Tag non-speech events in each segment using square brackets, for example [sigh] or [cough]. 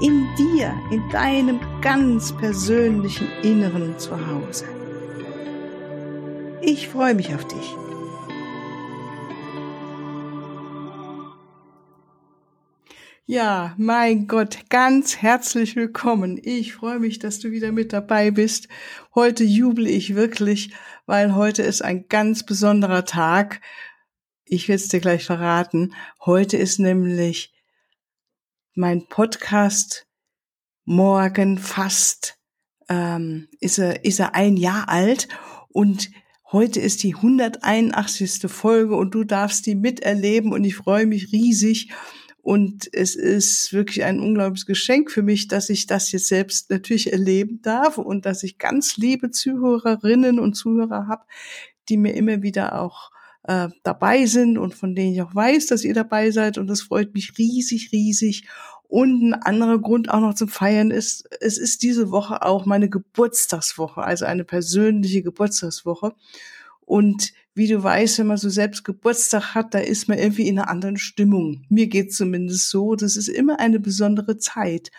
in dir, in deinem ganz persönlichen Inneren zu Hause. Ich freue mich auf dich. Ja, mein Gott, ganz herzlich willkommen. Ich freue mich, dass du wieder mit dabei bist. Heute jubel ich wirklich, weil heute ist ein ganz besonderer Tag. Ich will es dir gleich verraten. Heute ist nämlich mein Podcast morgen fast ähm, ist er ist er ein Jahr alt und heute ist die 181. Folge und du darfst die miterleben und ich freue mich riesig und es ist wirklich ein unglaubliches Geschenk für mich, dass ich das jetzt selbst natürlich erleben darf und dass ich ganz liebe Zuhörerinnen und Zuhörer habe, die mir immer wieder auch äh, dabei sind und von denen ich auch weiß, dass ihr dabei seid. Und das freut mich riesig, riesig. Und ein anderer Grund auch noch zum Feiern ist, es ist diese Woche auch meine Geburtstagswoche, also eine persönliche Geburtstagswoche. Und wie du weißt, wenn man so selbst Geburtstag hat, da ist man irgendwie in einer anderen Stimmung. Mir geht's zumindest so. Das ist immer eine besondere Zeit.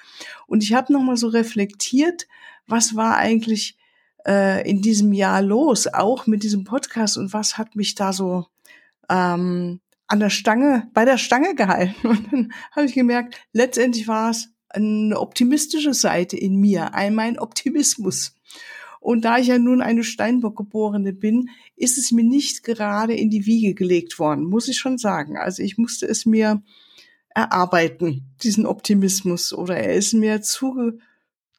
Und ich habe nochmal so reflektiert, was war eigentlich äh, in diesem Jahr los, auch mit diesem Podcast und was hat mich da so ähm, an der Stange, bei der Stange gehalten. [laughs] Und dann habe ich gemerkt, letztendlich war es eine optimistische Seite in mir, ein mein Optimismus. Und da ich ja nun eine Steinbock-Geborene bin, ist es mir nicht gerade in die Wiege gelegt worden, muss ich schon sagen. Also ich musste es mir erarbeiten, diesen Optimismus, oder er ist mir zu,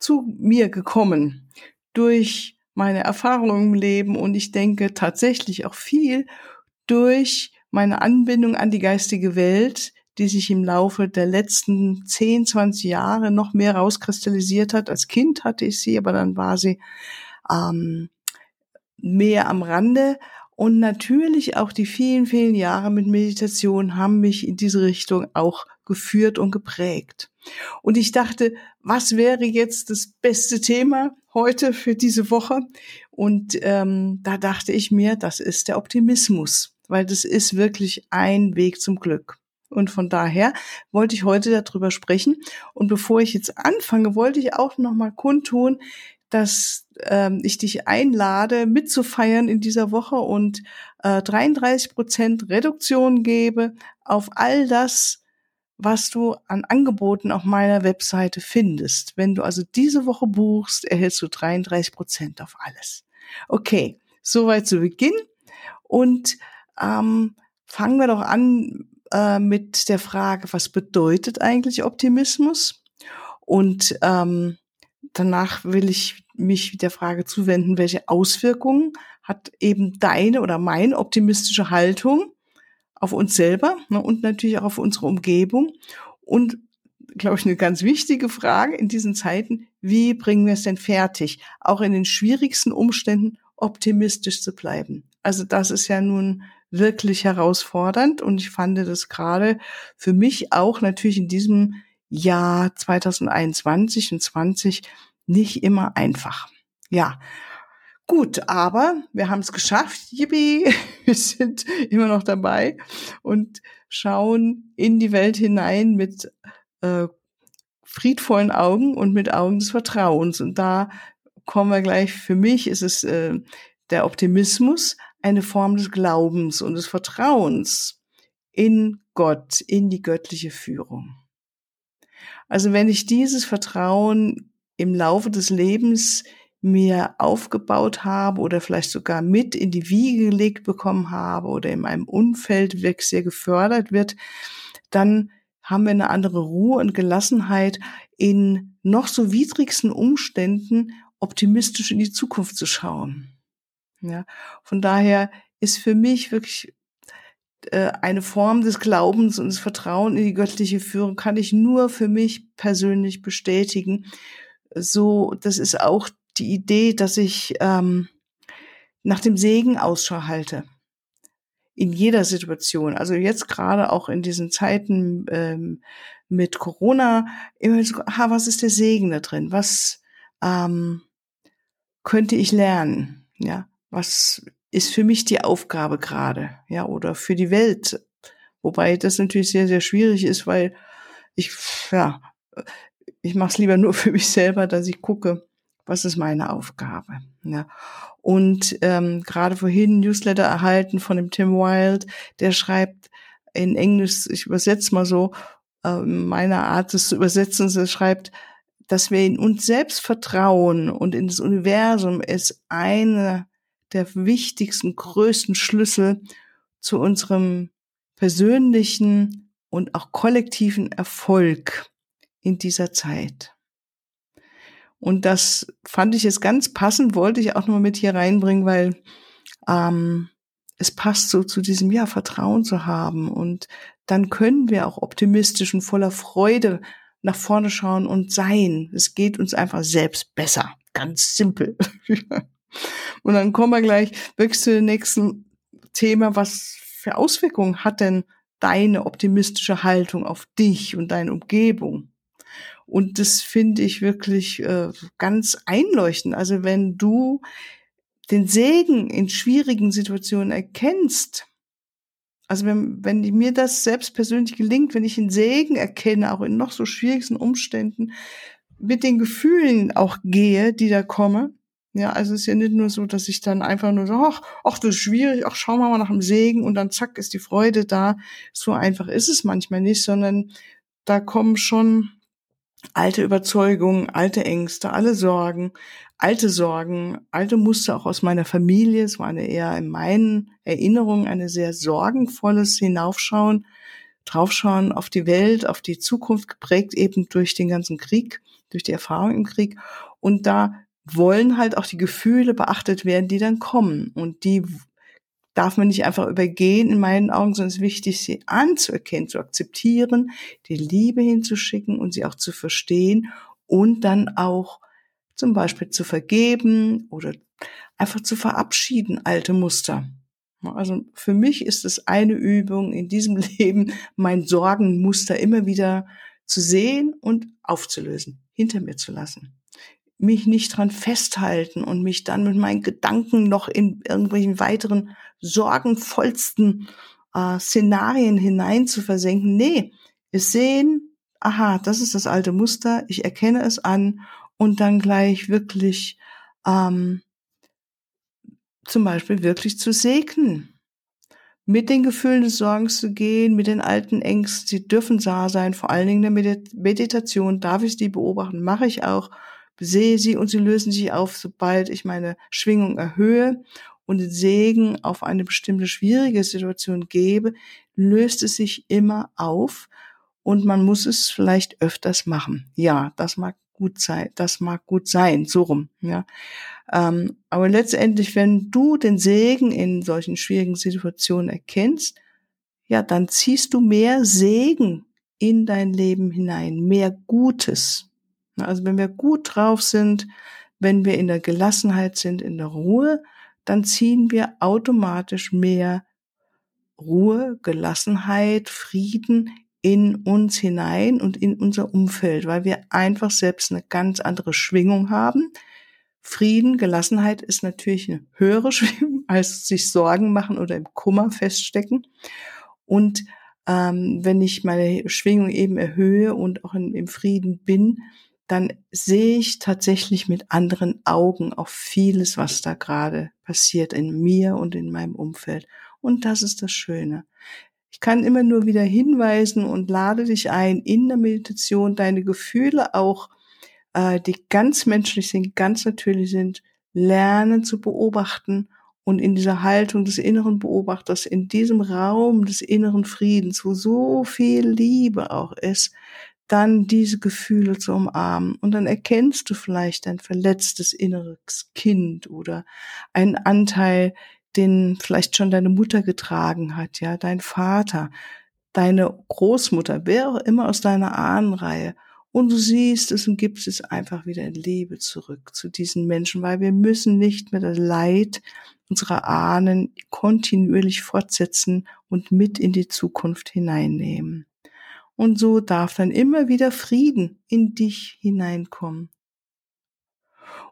zu mir gekommen durch meine Erfahrungen im Leben und ich denke tatsächlich auch viel durch meine Anbindung an die geistige Welt, die sich im Laufe der letzten 10, 20 Jahre noch mehr rauskristallisiert hat. Als Kind hatte ich sie, aber dann war sie ähm, mehr am Rande. Und natürlich auch die vielen, vielen Jahre mit Meditation haben mich in diese Richtung auch geführt und geprägt. Und ich dachte, was wäre jetzt das beste Thema heute für diese Woche? Und ähm, da dachte ich mir, das ist der Optimismus, weil das ist wirklich ein Weg zum Glück. Und von daher wollte ich heute darüber sprechen. Und bevor ich jetzt anfange, wollte ich auch noch mal kundtun, dass ähm, ich dich einlade, mitzufeiern in dieser Woche und äh, 33 Prozent Reduktion gebe auf all das, was du an Angeboten auf meiner Webseite findest. Wenn du also diese Woche buchst, erhältst du 33 Prozent auf alles. Okay, soweit zu Beginn. Und ähm, fangen wir doch an äh, mit der Frage, was bedeutet eigentlich Optimismus? Und ähm, danach will ich mich der Frage zuwenden, welche Auswirkungen hat eben deine oder meine optimistische Haltung auf uns selber ne, und natürlich auch auf unsere Umgebung. Und, glaube ich, eine ganz wichtige Frage in diesen Zeiten, wie bringen wir es denn fertig, auch in den schwierigsten Umständen optimistisch zu bleiben? Also das ist ja nun wirklich herausfordernd und ich fand das gerade für mich auch natürlich in diesem Jahr 2021 und 20 nicht immer einfach. Ja, Gut, aber wir haben es geschafft. Yippie, [laughs] wir sind immer noch dabei und schauen in die Welt hinein mit äh, friedvollen Augen und mit Augen des Vertrauens. Und da kommen wir gleich, für mich ist es äh, der Optimismus, eine Form des Glaubens und des Vertrauens in Gott, in die göttliche Führung. Also wenn ich dieses Vertrauen im Laufe des Lebens mir aufgebaut habe oder vielleicht sogar mit in die Wiege gelegt bekommen habe oder in meinem Umfeld weg sehr gefördert wird, dann haben wir eine andere Ruhe und Gelassenheit in noch so widrigsten Umständen optimistisch in die Zukunft zu schauen. Ja, von daher ist für mich wirklich äh, eine Form des Glaubens und des Vertrauens in die göttliche Führung kann ich nur für mich persönlich bestätigen so, das ist auch die Idee, dass ich ähm, nach dem Segen Ausschau halte. In jeder Situation. Also jetzt gerade auch in diesen Zeiten ähm, mit Corona, immer so, ha, was ist der Segen da drin? Was ähm, könnte ich lernen? Ja, was ist für mich die Aufgabe gerade? Ja, oder für die Welt? Wobei das natürlich sehr, sehr schwierig ist, weil ich, ja, ich mache es lieber nur [laughs] für mich selber, dass ich gucke, was ist meine Aufgabe. Ja. Und ähm, gerade vorhin Newsletter erhalten von dem Tim Wild, der schreibt in Englisch, ich übersetze mal so, äh, meine Art es zu übersetzen, er schreibt, dass wir in uns selbst vertrauen und in das Universum ist eine der wichtigsten, größten Schlüssel zu unserem persönlichen und auch kollektiven Erfolg in dieser Zeit. Und das fand ich jetzt ganz passend, wollte ich auch nochmal mit hier reinbringen, weil ähm, es passt so zu diesem, ja, Vertrauen zu haben. Und dann können wir auch optimistisch und voller Freude nach vorne schauen und sein. Es geht uns einfach selbst besser. Ganz simpel. [laughs] und dann kommen wir gleich wirklich zu dem nächsten Thema. Was für Auswirkungen hat denn deine optimistische Haltung auf dich und deine Umgebung? Und das finde ich wirklich äh, ganz einleuchtend. Also wenn du den Segen in schwierigen Situationen erkennst, also wenn, wenn mir das selbst persönlich gelingt, wenn ich den Segen erkenne, auch in noch so schwierigsten Umständen, mit den Gefühlen auch gehe, die da kommen. Ja, also es ist ja nicht nur so, dass ich dann einfach nur so, ach, ach, das ist schwierig, ach, schauen wir mal nach dem Segen und dann zack ist die Freude da. So einfach ist es manchmal nicht, sondern da kommen schon alte Überzeugungen, alte Ängste, alle Sorgen, alte Sorgen, alte Muster auch aus meiner Familie. Es war eine eher in meinen Erinnerungen eine sehr sorgenvolles Hinaufschauen, draufschauen auf die Welt, auf die Zukunft, geprägt eben durch den ganzen Krieg, durch die Erfahrung im Krieg. Und da wollen halt auch die Gefühle beachtet werden, die dann kommen. Und die darf man nicht einfach übergehen in meinen Augen, sondern es ist wichtig, sie anzuerkennen, zu akzeptieren, die Liebe hinzuschicken und sie auch zu verstehen und dann auch zum Beispiel zu vergeben oder einfach zu verabschieden, alte Muster. Also für mich ist es eine Übung in diesem [laughs] Leben, mein Sorgenmuster immer wieder zu sehen und aufzulösen, hinter mir zu lassen mich nicht dran festhalten und mich dann mit meinen Gedanken noch in irgendwelchen weiteren sorgenvollsten äh, Szenarien hinein zu versenken. Nee, wir sehen, aha, das ist das alte Muster, ich erkenne es an und dann gleich wirklich ähm, zum Beispiel wirklich zu segnen. Mit den Gefühlen des Sorgens zu gehen, mit den alten Ängsten, sie dürfen da sein, vor allen Dingen in der Meditation darf ich die beobachten, mache ich auch sehe sie und sie lösen sich auf, sobald ich meine Schwingung erhöhe und den Segen auf eine bestimmte schwierige Situation gebe, löst es sich immer auf und man muss es vielleicht öfters machen. Ja, das mag gut sein, das mag gut sein, so rum, ja. Ähm, aber letztendlich, wenn du den Segen in solchen schwierigen Situationen erkennst, ja, dann ziehst du mehr Segen in dein Leben hinein, mehr Gutes. Also wenn wir gut drauf sind, wenn wir in der Gelassenheit sind, in der Ruhe, dann ziehen wir automatisch mehr Ruhe, Gelassenheit, Frieden in uns hinein und in unser Umfeld, weil wir einfach selbst eine ganz andere Schwingung haben. Frieden, Gelassenheit ist natürlich eine höhere [laughs] Schwingung als sich Sorgen machen oder im Kummer feststecken. Und ähm, wenn ich meine Schwingung eben erhöhe und auch in, im Frieden bin, dann sehe ich tatsächlich mit anderen Augen auf vieles, was da gerade passiert in mir und in meinem Umfeld. Und das ist das Schöne. Ich kann immer nur wieder hinweisen und lade dich ein, in der Meditation deine Gefühle auch, äh, die ganz menschlich sind, ganz natürlich sind, lernen zu beobachten und in dieser Haltung des inneren Beobachters, in diesem Raum des inneren Friedens, wo so viel Liebe auch ist, dann diese Gefühle zu umarmen. Und dann erkennst du vielleicht ein verletztes inneres Kind oder einen Anteil, den vielleicht schon deine Mutter getragen hat, ja, dein Vater, deine Großmutter, wer auch immer aus deiner Ahnenreihe. Und du siehst es und gibst es einfach wieder in Liebe zurück zu diesen Menschen, weil wir müssen nicht mehr das Leid unserer Ahnen kontinuierlich fortsetzen und mit in die Zukunft hineinnehmen. Und so darf dann immer wieder Frieden in dich hineinkommen.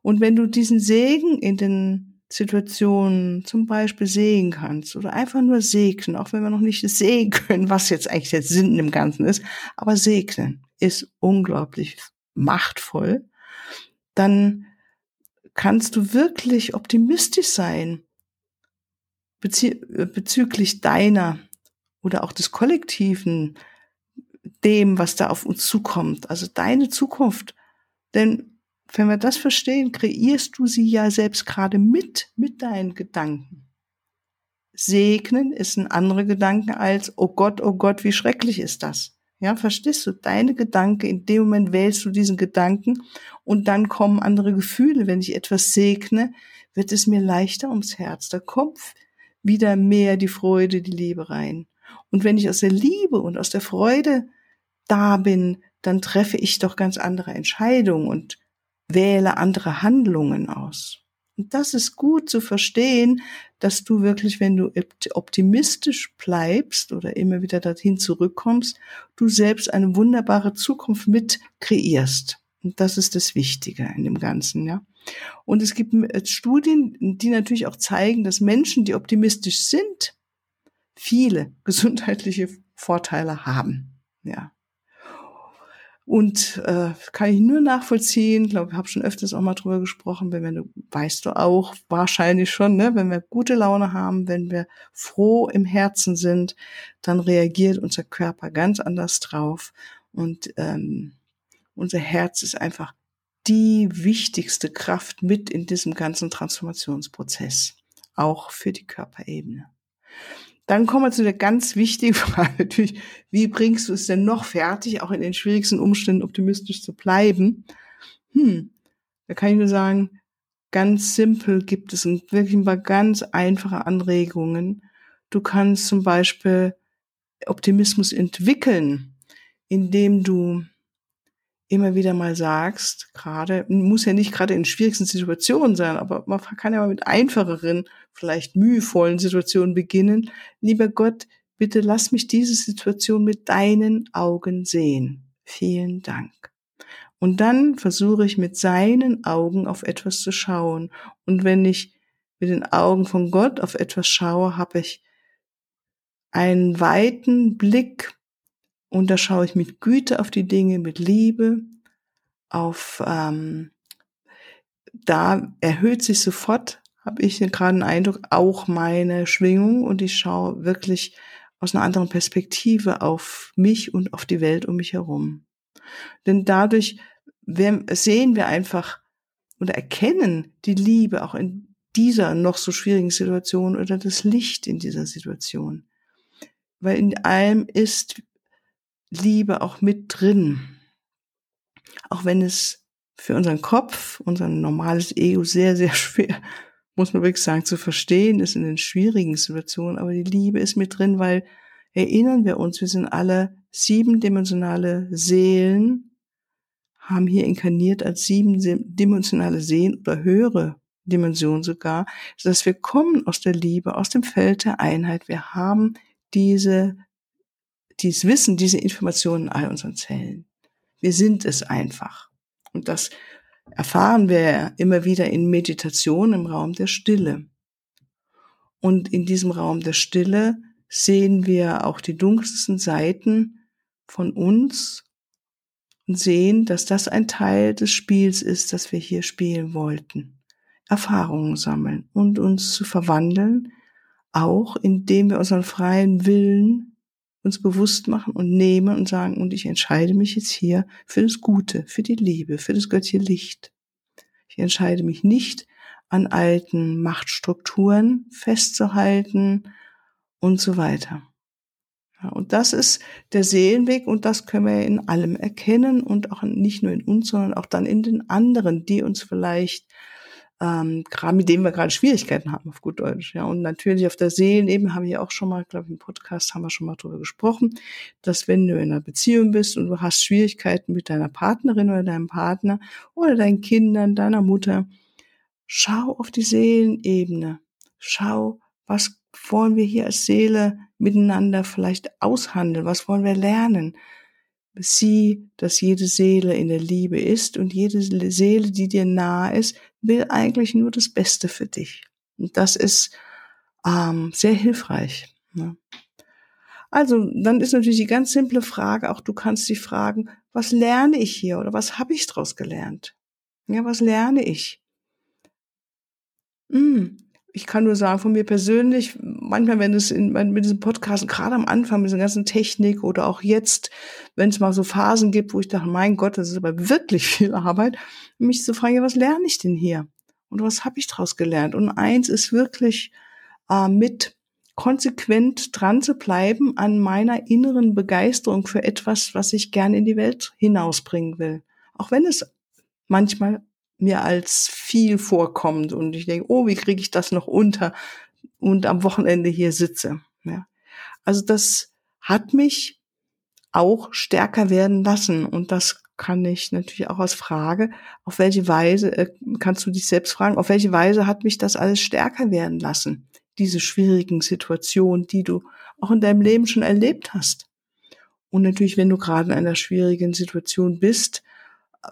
Und wenn du diesen Segen in den Situationen zum Beispiel sehen kannst oder einfach nur segnen, auch wenn wir noch nicht sehen können, was jetzt eigentlich der Sinn im Ganzen ist, aber segnen ist unglaublich machtvoll, dann kannst du wirklich optimistisch sein bezü bezüglich deiner oder auch des kollektiven, dem, was da auf uns zukommt, also deine Zukunft. Denn wenn wir das verstehen, kreierst du sie ja selbst gerade mit, mit deinen Gedanken. Segnen ist ein anderer Gedanke als, oh Gott, oh Gott, wie schrecklich ist das? Ja, verstehst du? Deine Gedanke, in dem Moment wählst du diesen Gedanken und dann kommen andere Gefühle. Wenn ich etwas segne, wird es mir leichter ums Herz. Da kommt wieder mehr die Freude, die Liebe rein. Und wenn ich aus der Liebe und aus der Freude da bin, dann treffe ich doch ganz andere Entscheidungen und wähle andere Handlungen aus. Und das ist gut zu verstehen, dass du wirklich, wenn du optimistisch bleibst oder immer wieder dorthin zurückkommst, du selbst eine wunderbare Zukunft mit kreierst. Und das ist das Wichtige in dem Ganzen, ja. Und es gibt Studien, die natürlich auch zeigen, dass Menschen, die optimistisch sind, viele [laughs] gesundheitliche Vorteile haben, ja. Und äh, kann ich nur nachvollziehen, glaube ich, habe schon öfters auch mal drüber gesprochen, wenn wir, weißt du auch, wahrscheinlich schon, ne, wenn wir gute Laune haben, wenn wir froh im Herzen sind, dann reagiert unser Körper ganz anders drauf. Und ähm, unser Herz ist einfach die wichtigste Kraft mit in diesem ganzen Transformationsprozess, auch für die Körperebene. Dann kommen wir zu der ganz wichtigen [laughs] Frage natürlich, wie bringst du es denn noch fertig, auch in den schwierigsten Umständen optimistisch zu bleiben? Hm, da kann ich nur sagen, ganz simpel gibt es wirklich ein paar ganz einfache Anregungen. Du kannst zum Beispiel Optimismus entwickeln, indem du immer wieder mal sagst, gerade, muss ja nicht gerade in schwierigsten Situationen sein, aber man kann ja mal mit einfacheren, vielleicht mühevollen Situationen beginnen. Lieber Gott, bitte lass mich diese Situation mit deinen Augen sehen. Vielen Dank. Und dann versuche ich mit seinen Augen auf etwas zu schauen. Und wenn ich mit den Augen von Gott auf etwas schaue, habe ich einen weiten Blick und da schaue ich mit Güte auf die Dinge, mit Liebe, auf, ähm, da erhöht sich sofort, habe ich gerade einen Eindruck, auch meine Schwingung und ich schaue wirklich aus einer anderen Perspektive auf mich und auf die Welt um mich herum. Denn dadurch sehen wir einfach oder erkennen die Liebe auch in dieser noch so schwierigen Situation oder das Licht in dieser Situation. Weil in allem ist Liebe auch mit drin. Auch wenn es für unseren Kopf, unser normales Ego sehr, sehr [laughs] schwer, muss man wirklich sagen, zu verstehen ist in den schwierigen Situationen. Aber die Liebe ist mit drin, weil erinnern wir uns, wir sind alle siebendimensionale Seelen, haben hier inkarniert als siebendimensionale Seelen oder höhere Dimensionen sogar, dass wir kommen aus der Liebe, aus dem Feld der Einheit. Wir haben diese dieses Wissen, diese Informationen in all unseren Zellen. Wir sind es einfach. Und das erfahren wir immer wieder in Meditation im Raum der Stille. Und in diesem Raum der Stille sehen wir auch die dunkelsten Seiten von uns und sehen, dass das ein Teil des Spiels ist, das wir hier spielen wollten. Erfahrungen sammeln und uns zu verwandeln, auch indem wir unseren freien Willen uns bewusst machen und nehmen und sagen, und ich entscheide mich jetzt hier für das Gute, für die Liebe, für das göttliche Licht. Ich entscheide mich nicht an alten Machtstrukturen festzuhalten und so weiter. Ja, und das ist der Seelenweg und das können wir in allem erkennen und auch nicht nur in uns, sondern auch dann in den anderen, die uns vielleicht ähm, gerade mit dem wir gerade Schwierigkeiten haben, auf gut Deutsch. Ja, und natürlich auf der Seelenebene habe ich auch schon mal, glaube ich, im Podcast haben wir schon mal drüber gesprochen, dass wenn du in einer Beziehung bist und du hast Schwierigkeiten mit deiner Partnerin oder deinem Partner oder deinen Kindern, deiner Mutter, schau auf die Seelenebene. Schau, was wollen wir hier als Seele miteinander vielleicht aushandeln? Was wollen wir lernen? Sieh, dass jede Seele in der Liebe ist und jede Seele, die dir nahe ist, will eigentlich nur das Beste für dich. Und das ist ähm, sehr hilfreich. Ne? Also, dann ist natürlich die ganz simple Frage, auch du kannst dich fragen, was lerne ich hier oder was habe ich daraus gelernt? Ja, was lerne ich? Hm, ich kann nur sagen, von mir persönlich, manchmal, wenn es in, mit diesem Podcast, gerade am Anfang mit dieser ganzen Technik oder auch jetzt, wenn es mal so Phasen gibt, wo ich dachte, mein Gott, das ist aber wirklich [laughs] viel Arbeit, mich zu fragen, ja, was lerne ich denn hier? Und was habe ich daraus gelernt? Und eins ist wirklich äh, mit konsequent dran zu bleiben an meiner inneren Begeisterung für etwas, was ich gerne in die Welt hinausbringen will. Auch wenn es manchmal mir als viel vorkommt und ich denke, oh, wie kriege ich das noch unter und am Wochenende hier sitze. Ja. Also das hat mich auch stärker werden lassen und das kann ich natürlich auch als Frage, auf welche Weise, äh, kannst du dich selbst fragen, auf welche Weise hat mich das alles stärker werden lassen, diese schwierigen Situationen, die du auch in deinem Leben schon erlebt hast. Und natürlich, wenn du gerade in einer schwierigen Situation bist,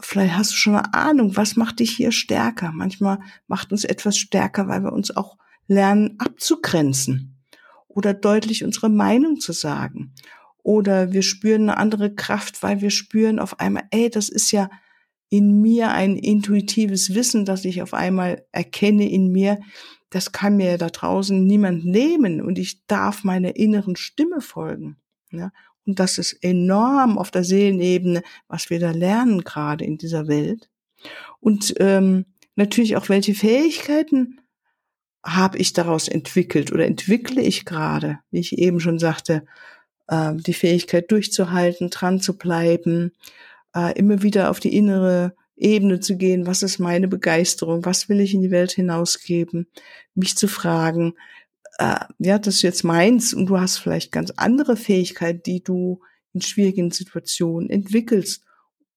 vielleicht hast du schon eine Ahnung, was macht dich hier stärker? Manchmal macht uns etwas stärker, weil wir uns auch lernen abzugrenzen oder deutlich unsere Meinung zu sagen. Oder wir spüren eine andere Kraft, weil wir spüren auf einmal, ey, das ist ja in mir ein intuitives Wissen, das ich auf einmal erkenne in mir. Das kann mir da draußen niemand nehmen und ich darf meiner inneren Stimme folgen. Ja? Und das ist enorm auf der Seelenebene, was wir da lernen gerade in dieser Welt. Und ähm, natürlich auch, welche Fähigkeiten habe ich daraus entwickelt oder entwickle ich gerade, wie ich eben schon sagte, äh, die Fähigkeit durchzuhalten, dran zu bleiben, äh, immer wieder auf die innere Ebene zu gehen, was ist meine Begeisterung, was will ich in die Welt hinausgeben, mich zu fragen, äh, ja, das ist jetzt meins und du hast vielleicht ganz andere Fähigkeiten, die du in schwierigen Situationen entwickelst.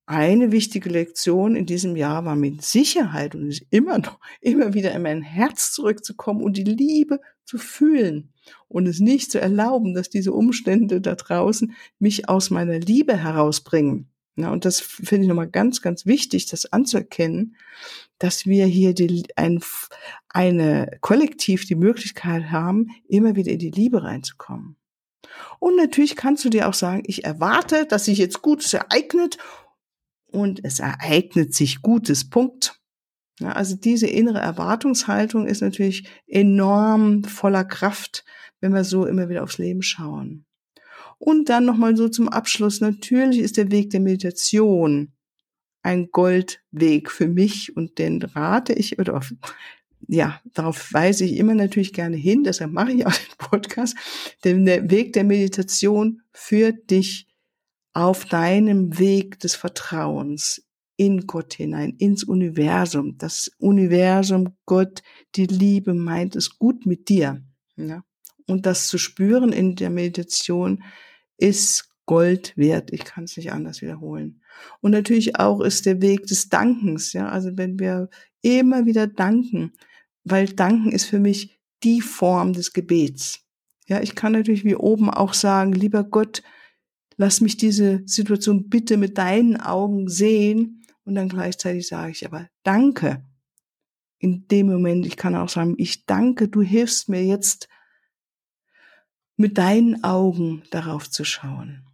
Eine wichtige Lektion in diesem Jahr war mit Sicherheit und ist immer noch, [laughs] immer wieder in mein Herz zurückzukommen und die Liebe zu fühlen und es nicht zu erlauben, dass diese Umstände da draußen mich aus meiner Liebe herausbringen. Ja, und das finde ich nochmal ganz, ganz wichtig, das anzuerkennen, dass wir hier die, ein, eine kollektiv die Möglichkeit haben, immer wieder in die Liebe reinzukommen. Und natürlich kannst du dir auch sagen, ich erwarte, dass sich jetzt Gutes ereignet und es ereignet sich Gutes, Punkt. Ja, also diese innere Erwartungshaltung ist natürlich enorm voller Kraft, wenn wir so immer wieder aufs Leben schauen. Und dann nochmal so zum Abschluss, natürlich ist der Weg der Meditation ein Goldweg für mich und den rate ich oder ja, darauf weise ich immer natürlich gerne hin, deshalb mache ich auch [laughs] den Podcast, denn der Weg der Meditation führt dich auf deinem Weg des Vertrauens in Gott hinein, ins Universum. Das Universum, Gott, die Liebe meint es gut mit dir. Ja? Und das zu spüren in der Meditation ist Gold wert. Ich kann es nicht anders wiederholen. Und natürlich auch ist der Weg des Dankens, ja. Also wenn wir immer wieder danken, weil Danken ist für mich die Form des Gebets. Ja, ich kann natürlich wie oben auch sagen, lieber Gott, lass mich diese Situation bitte mit deinen Augen sehen. Und dann gleichzeitig sage ich aber danke. In dem Moment, ich kann auch sagen, ich danke, du hilfst mir jetzt mit deinen Augen darauf zu schauen.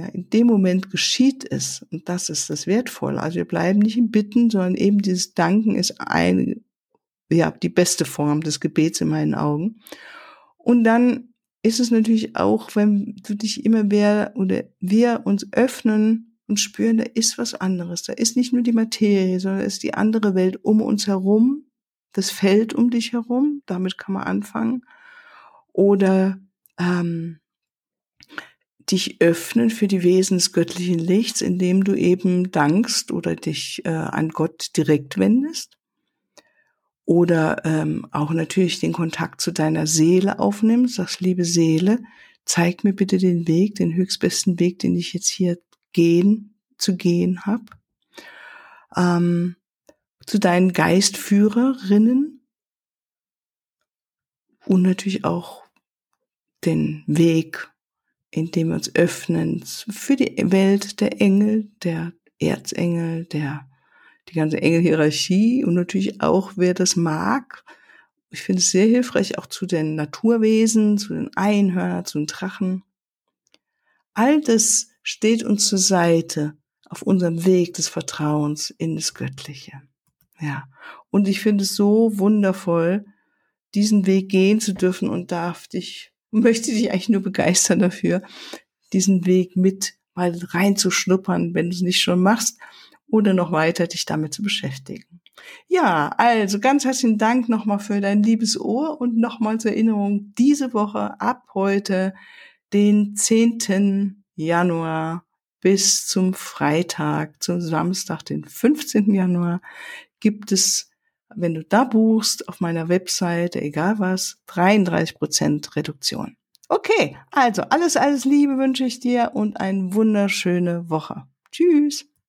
Ja, in dem Moment geschieht es und das ist das Wertvolle. Also wir bleiben nicht im Bitten, sondern eben dieses Danken ist eine, ja, die beste Form des Gebets in meinen Augen. Und dann ist es natürlich auch, wenn du dich immer mehr oder wir uns öffnen und spüren, da ist was anderes. Da ist nicht nur die Materie, sondern es ist die andere Welt um uns herum, das Feld um dich herum. Damit kann man anfangen. Oder ähm, dich öffnen für die Wesen des göttlichen Lichts, indem du eben dankst oder dich äh, an Gott direkt wendest. oder ähm, auch natürlich den Kontakt zu deiner Seele aufnimmst, sagst, liebe Seele, zeig mir bitte den Weg, den höchstbesten Weg, den ich jetzt hier gehen, zu gehen habe. Ähm, zu deinen Geistführerinnen und natürlich auch den Weg, in dem wir uns öffnen für die Welt der Engel, der Erzengel, der die ganze Engelhierarchie und natürlich auch, wer das mag. Ich finde es sehr hilfreich auch zu den Naturwesen, zu den Einhörnern, zu den Drachen. All das steht uns zur Seite auf unserem Weg des Vertrauens in das Göttliche. Ja. Und ich finde es so wundervoll, diesen Weg gehen zu dürfen und darf dich, möchte dich eigentlich nur begeistern dafür, diesen Weg mit mal reinzuschnuppern, wenn du es nicht schon machst oder noch weiter dich damit zu beschäftigen. Ja, also ganz herzlichen Dank nochmal für dein liebes Ohr und nochmal zur Erinnerung, diese Woche ab heute, den 10. Januar bis zum Freitag, zum Samstag, den 15. Januar, gibt es, wenn du da buchst, auf meiner Webseite, egal was, 33 Prozent Reduktion. Okay, also alles, alles Liebe wünsche ich dir und eine wunderschöne Woche. Tschüss.